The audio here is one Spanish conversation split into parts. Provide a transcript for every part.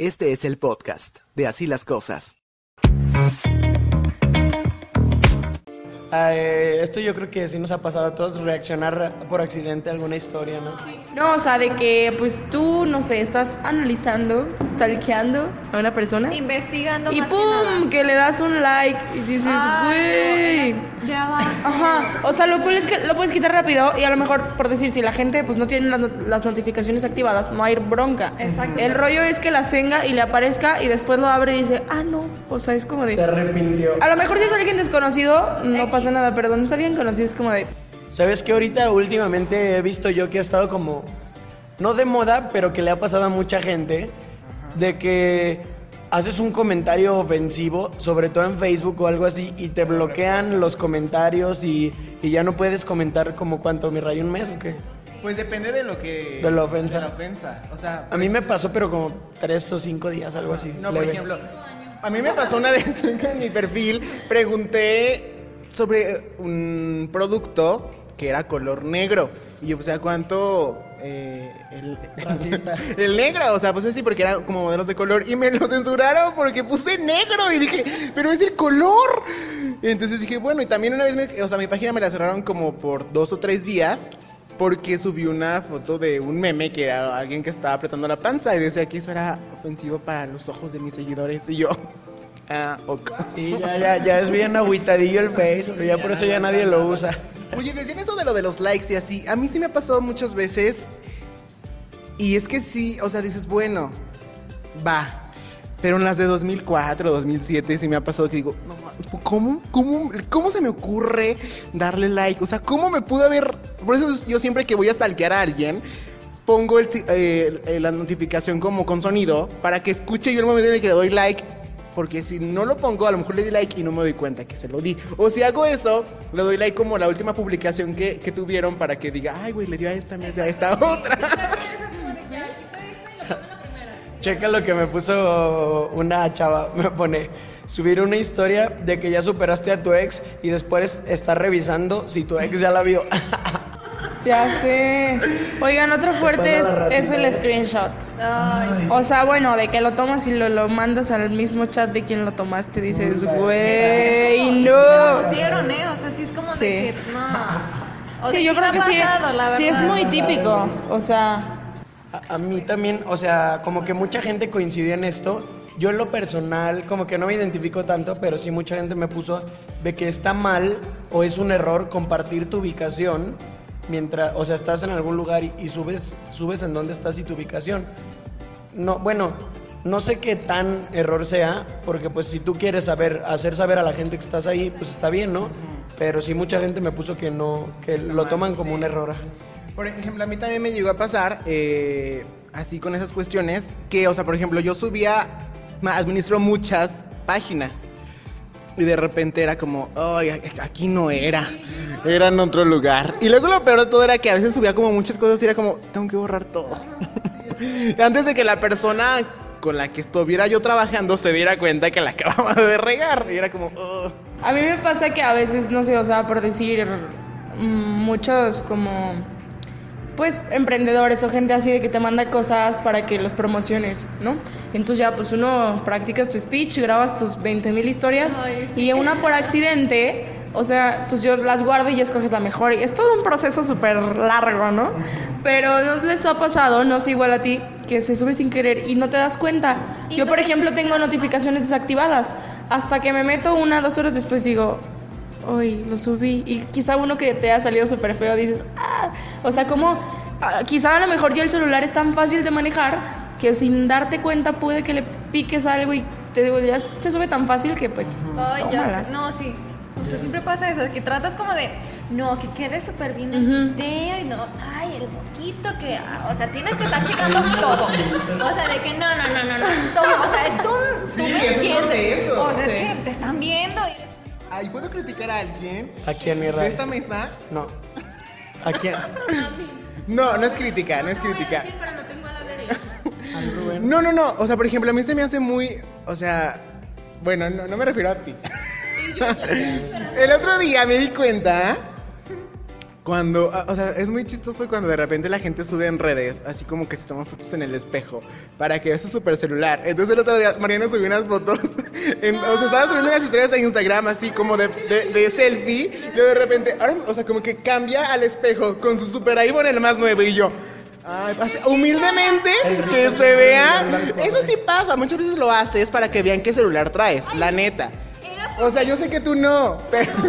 Este es el podcast de Así las Cosas. Eh, esto yo creo que sí nos ha pasado a todos, reaccionar por accidente a alguna historia, ¿no? No, o sea, de que pues tú, no sé, estás analizando, stalkeando a una persona Investigando y más ¡pum! que le das un like y dices, güey. de abajo. Ajá, o sea, lo cool es que lo puedes quitar rápido y a lo mejor, por decir, si la gente pues no tiene las, not- las notificaciones activadas, no hay bronca. Exacto. El rollo es que las tenga y le aparezca y después lo abre y dice, ah, no, o sea, es como Se de... arrepintió. A lo mejor si es alguien desconocido, no pasa nada, pero donde es alguien conocido es como de... ¿Sabes qué? Ahorita últimamente he visto yo que ha estado como, no de moda, pero que le ha pasado a mucha gente, de que haces un comentario ofensivo, sobre todo en Facebook o algo así, y te bloquean los comentarios y, y ya no puedes comentar como cuánto, mi rayo un mes o qué. Pues depende de lo que... De la ofensa. De la ofensa. O sea, A mí me pasó, pero como tres o cinco días, algo así. No, por ejemplo, a mí me pasó una vez en mi perfil, pregunté sobre un producto que era color negro. Y yo, o sea, ¿cuánto eh, el, el negro? O sea, pues así, porque era como modelos de color. Y me lo censuraron porque puse negro. Y dije, pero es el color. Y entonces dije, bueno, y también una vez, me- o sea, mi página me la cerraron como por dos o tres días. Porque subí una foto de un meme que era alguien que estaba apretando la panza y decía que eso era ofensivo para los ojos de mis seguidores. Y yo, ah, ok. Sí, ya, ya, ya es bien agüitadillo el Face, pero ya por eso ya nadie lo usa. Oye, decían eso de lo de los likes y así. A mí sí me ha pasado muchas veces. Y es que sí, o sea, dices, bueno, va. Pero en las de 2004, 2007 sí me ha pasado que digo, no, ¿cómo, cómo, ¿cómo se me ocurre darle like? O sea, ¿cómo me pude haber...? Por eso yo siempre que voy a stalkear a alguien, pongo el eh, la notificación como con sonido para que escuche yo el momento en el que le doy like. Porque si no lo pongo, a lo mejor le di like y no me doy cuenta que se lo di. O si hago eso, le doy like como la última publicación que, que tuvieron para que diga, ay, güey, le dio a esta, me dio a esta otra. Checa lo que me puso una chava, me pone subir una historia de que ya superaste a tu ex y después estar revisando si tu ex ya la vio. Ya sé. Oigan, otro fuerte es, el racita. screenshot. Ay, O sea, bueno, de que lo tomas y lo, lo mandas al mismo chat de quien lo tomaste. Dices, güey, sí. no. pusieron, ¿eh? O sea, sí es como Sí. de que no. O Sí, yo creo que sí. Sí, es muy típico. O sea, A, a mí también, o sea, como que mucha gente coincidió en esto. Yo en lo personal, como que no me identifico tanto, pero sí mucha gente me puso de que está mal o es un error compartir tu ubicación mientras, o sea, estás en algún lugar y, y subes, subes en dónde estás y tu ubicación. No, bueno, no sé qué tan error sea, porque pues si tú quieres saber, hacer saber a la gente que estás ahí, pues está bien, ¿no? Pero sí mucha gente me puso que no, que lo toman como un error. Por ejemplo, a mí también me llegó a pasar, eh, así con esas cuestiones, que, o sea, por ejemplo, yo subía, administro muchas páginas. Y de repente era como, ay, aquí no era. Era en otro lugar. Y luego lo peor de todo era que a veces subía como muchas cosas y era como, tengo que borrar todo. Antes de que la persona con la que estuviera yo trabajando se diera cuenta que la acababa de regar. Y era como, "Ugh". a mí me pasa que a veces, no sé, o sea, por decir, mm, muchos como, pues, emprendedores o gente así de que te manda cosas para que los promociones, ¿no? Entonces ya, pues uno practicas tu speech, grabas tus 20 mil historias Ay, y una por accidente, o sea, pues yo las guardo y ya escoges la mejor. Y es todo un proceso súper largo, ¿no? Pero ¿no les ha pasado, no sé igual a ti, que se sube sin querer y no te das cuenta? Yo, por ejemplo, tengo notificaciones desactivadas. Hasta que me meto una, dos horas después digo, hoy lo subí. Y quizá uno que te ha salido súper feo dices, ah. O sea, como, ah, quizá a lo mejor ya el celular es tan fácil de manejar que sin darte cuenta puede que le piques algo y te digo, ya se sube tan fácil que pues. Ay, ya tómala. sé. No, sí. O sea, siempre pasa eso, que tratas como de, no, que quede súper bien el video y no, ay, el poquito que, ah, o sea, tienes que estar checando todo. O sea, de que no, no, no, no, no, todo. O sea, es un, Sí, es un proceso. O sea, Sí. es que te están viendo y Ay, ¿puedo criticar a alguien Aquí en mi de radio. esta mesa? No. Aquí No, no es crítica, no es crítica. pero lo tengo a la derecha. al Rubén. No, no, no. O sea, por ejemplo, a mí se me hace muy. O sea. Bueno, no, no me refiero a ti. El otro día me di cuenta Cuando, ah, o sea, es muy chistoso cuando de repente la gente sube en redes, así como que se toman fotos en el espejo, para que vea su super celular. Entonces el otro día Mariana subió unas fotos, en- o sea, estaba subiendo unas historias a Instagram, así como de, de, de selfie, y luego de repente, ay, o sea, como que cambia al espejo con su super iPhone, el más nuevo, y yo... Ay, humildemente que se vea. Eso sí pasa, muchas veces lo haces para que vean qué celular traes, la neta. O sea, yo sé que tú no, pero.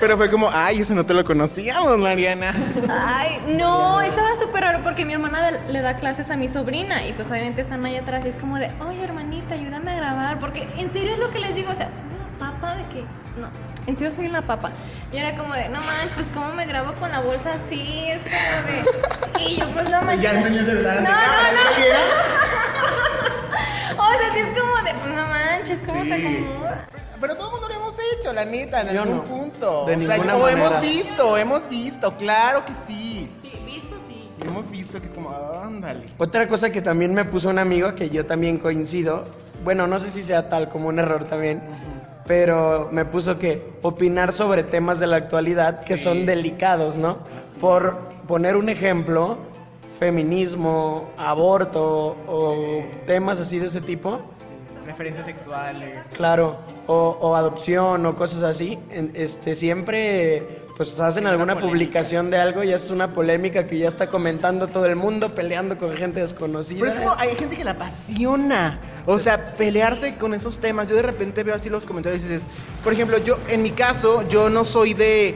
Pero fue como, ay, eso no te lo conocíamos, Mariana. Ay, no, estaba súper raro porque mi hermana de- le da clases a mi sobrina y pues obviamente están ahí atrás y es como de, oye hermanita, ayúdame a grabar porque en serio es lo que les digo, o sea, soy una papa de que, no, en serio soy una papa. Y era como de, no manches, pues cómo me grabo con la bolsa así, es como de, y yo pues no manches. enseñó el celular No, no, no. Sí es como de, pues no manches, ¿cómo te acomodas? Pero todo el mundo lo hemos hecho, la neta, en Yo algún no. punto. De o sea, ninguna o manera. hemos visto, hemos visto, claro que sí. Sí, visto sí. Hemos visto que es como, ándale. Otra cosa que también me puso un amigo, que yo también coincido, bueno, no sé si sea tal como un error también, pero me puso que opinar sobre temas de la actualidad que son delicados, ¿no? Por poner un ejemplo, feminismo, aborto o temas así de ese tipo, Referencias sexuales. claro, o, o adopción o cosas así, este, siempre pues hacen alguna publicación de algo y es una polémica que ya está comentando todo el mundo, peleando con gente desconocida. Pero es como, hay gente que la apasiona. O sea, pelearse con esos temas. Yo de repente veo así los comentarios y dices, por ejemplo, yo, en mi caso, yo no soy de.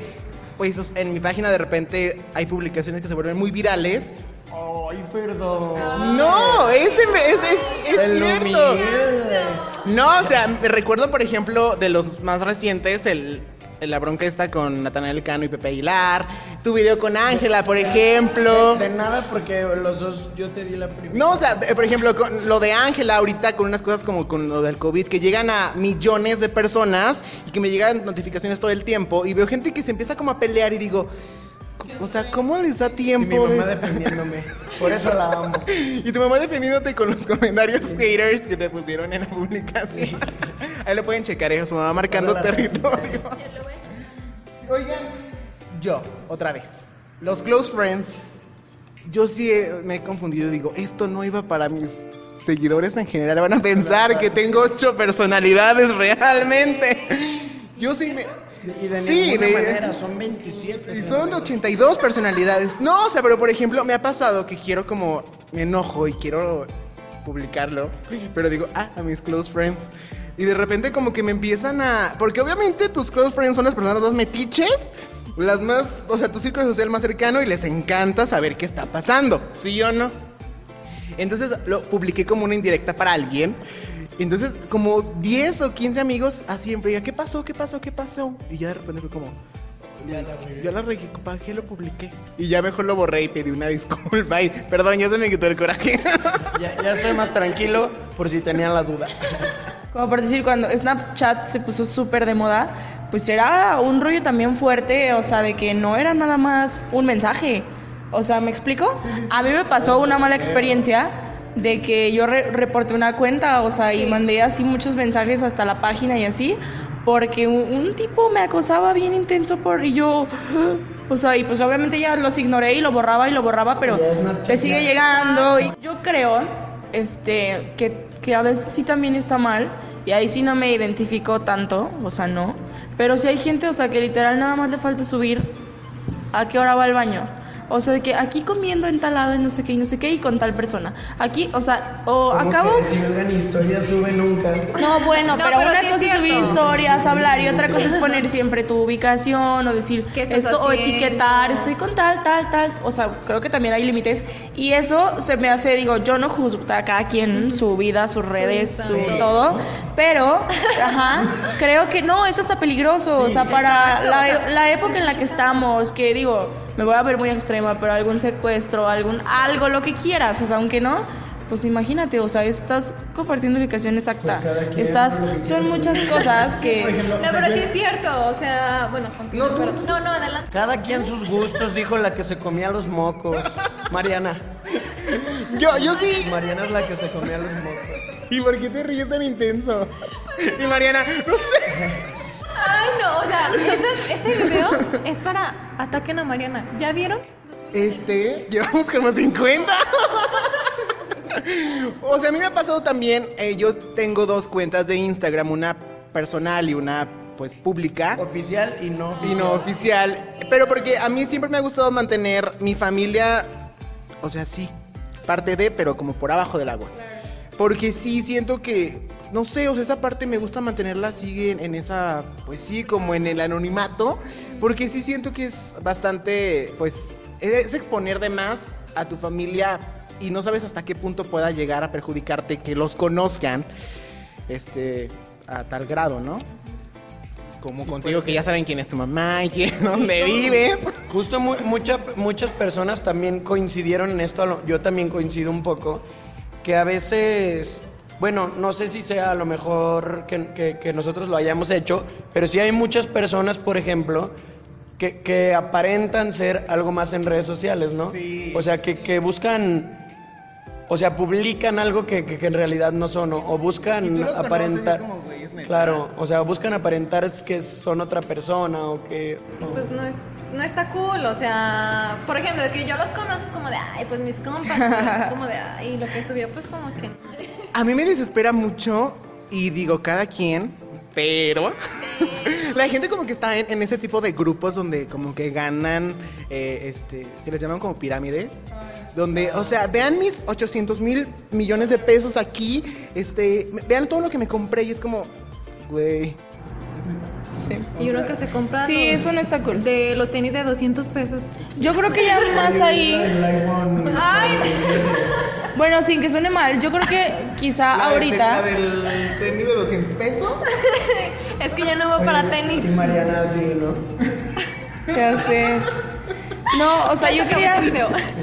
Pues en mi página de repente hay publicaciones que se vuelven muy virales. Ay, perdón. No, es, es, es, es cierto. No, o sea, me recuerdo, por ejemplo, de los más recientes, el, la bronca esta con Natanael Cano y Pepe Aguilar, tu video con Ángela, por ejemplo. De nada, porque los dos yo te di la primera. No, o sea, de- por ejemplo, con lo de Ángela ahorita, con unas cosas como con lo del COVID, que llegan a millones de personas y que me llegan notificaciones todo el tiempo y veo gente que se empieza como a pelear y digo, o sea, ¿cómo les da Y mi tiempo? mamá de- defendiéndome. Por eso la amo. y tu mamá defendiéndote con los comentarios haters que te pusieron en la publicación. Ahí lo pueden checar, ¿eh? su mamá marcando territorio. Oigan, yo, otra vez. Los close friends, yo sí he- me he confundido. Digo, esto no iba para mis seguidores en general. Van a pensar que tengo ocho personalidades realmente. Yo sí me. Y de sí, ninguna de- manera, son 27. y son me- 82 personalidades. No, o sea, pero por ejemplo, me ha pasado que quiero como. Me enojo y quiero publicarlo. Pero digo, ah, a mis close friends. Y de repente, como que me empiezan a. Porque obviamente tus close friends son las personas más metiches. Las más. O sea, tu círculo social más cercano y les encanta saber qué está pasando. ¿Sí o no? Entonces lo publiqué como una indirecta para alguien. Entonces, como 10 o 15 amigos así en fría, ¿qué pasó? ¿Qué pasó? ¿Qué pasó? Y ya de repente fue como, ya la regué, ¿para qué lo publiqué? Y ya mejor lo borré y pedí una disculpa. Y, perdón, ya se me quitó el coraje. Ya, ya estoy más tranquilo por si tenían la duda. Como por decir, cuando Snapchat se puso súper de moda, pues era un rollo también fuerte, o sea, de que no era nada más un mensaje. O sea, ¿me explico? A mí me pasó una mala experiencia de que yo re- reporté una cuenta, o sea, y mandé así muchos mensajes hasta la página y así, porque un, un tipo me acosaba bien intenso por y yo, o sea, y pues obviamente ya los ignoré y lo borraba y lo borraba, pero te sigue llegando y yo creo, este, que, que a veces sí también está mal y ahí sí no me identifico tanto, o sea, no, pero si hay gente, o sea, que literal nada más le falta subir a qué hora va al baño. O sea, de que aquí comiendo entalado y no sé qué y no sé qué y con tal persona. Aquí, o sea, o acabo... que si oigan historia, sube nunca. No, bueno, No, pero, pero una sí cosa es subir historias, hablar y otra cosa es poner siempre tu ubicación o decir ¿Qué estás esto o etiquetar, estoy con tal, tal, tal. O sea, creo que también hay límites. Y eso se me hace, digo, yo no juzgo a cada quien su vida, sus redes, su todo, pero, ajá, creo que no, eso está peligroso, o sea, para Exacto, la, o sea, la época en la que estamos, que digo, me voy a ver muy extrema, pero algún secuestro, algún algo, lo que quieras, o sea, aunque no, pues imagínate, o sea, estás compartiendo ubicación exacta, Pues cada quien estás, son muchas cosas que... No, pero sí es cierto, o sea, bueno, continúa, No, no, no, adelante. Cada quien sus gustos, dijo la que se comía los mocos. Mariana. yo, yo sí. Mariana es la que se comía los mocos. ¿Y por qué te ríes tan intenso? Y Mariana, no sé. Ay, no, o sea, este, este video es para ataquen a Mariana. ¿Ya vieron? Este, llevamos como 50. o sea, a mí me ha pasado también, eh, yo tengo dos cuentas de Instagram, una personal y una pues pública. Oficial y no Y oficial. no oficial. Pero porque a mí siempre me ha gustado mantener mi familia, o sea, sí, parte de, pero como por abajo del agua. Porque sí siento que, no sé, o sea, esa parte me gusta mantenerla así en, en esa, pues sí, como en el anonimato. Porque sí siento que es bastante, pues, es exponer de más a tu familia y no sabes hasta qué punto pueda llegar a perjudicarte que los conozcan, este, a tal grado, ¿no? Como contigo, que ya saben quién es tu mamá y quién, dónde vives. Justo mu- mucha- muchas personas también coincidieron en esto, yo también coincido un poco, que a veces, bueno, no sé si sea a lo mejor que, que- que nosotros lo hayamos hecho, pero sí hay muchas personas, por ejemplo, que, que aparentan ser algo más en redes sociales, ¿no? Sí. O sea, que, que buscan... O sea, publican algo que, que- que en realidad no son, o, o Y tú buscan conoces aparentar. como, claro, o sea, buscan aparentar que son otra persona o que. Pues no, es, no está cool, o sea, por ejemplo, de que yo los conozco es como de, ay, pues mis compas, pero es como de, ay, lo que subió, pues como que... A mí me desespera mucho y digo, cada quien, pero la gente como que está en, en ese tipo de grupos donde como que ganan, eh, este, que les llaman como pirámides. Donde, o sea, vean mis 800 mil millones de pesos aquí, este, vean todo lo que me compré y es como, güey, Sí. Y uno que se compra Sí, los- eso no está cool. de los tenis de 200 pesos. Yo creo que ya más ahí. El iPhone. Bueno, sin que suene mal, yo creo que quizá ahorita. del tenis de 200 pesos. Es que yo no voy para tenis. Y Mariana sí, ¿no? Ya sé. No, o sea, yo quería,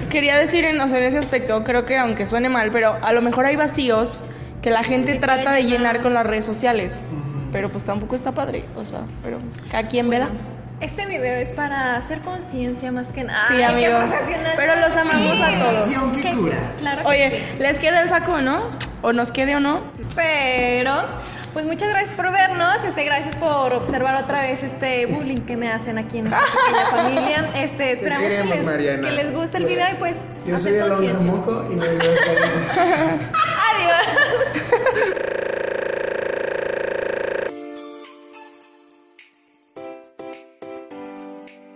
quería decir en, o sea, en ese aspecto, creo que aunque suene mal, pero a lo mejor hay vacíos que la gente Que trata de llenar llenar. con las redes sociales. Pero pues tampoco está padre, o sea, pero pues, cada quien verá. Este video es para hacer conciencia más que nada. Sí, amigos. Pero los amamos a todos. Cura. Claro que Oye, sí. ¿les queda el saco no? ¿O nos quede o no? Pero, pues muchas gracias por vernos. Este, gracias por observar otra vez este bullying que me hacen aquí en esta pequeña familia. Este, esperamos que les, Mariana. que les guste el video y pues Yo soy el conciencia. moco y nos vemos. Adiós.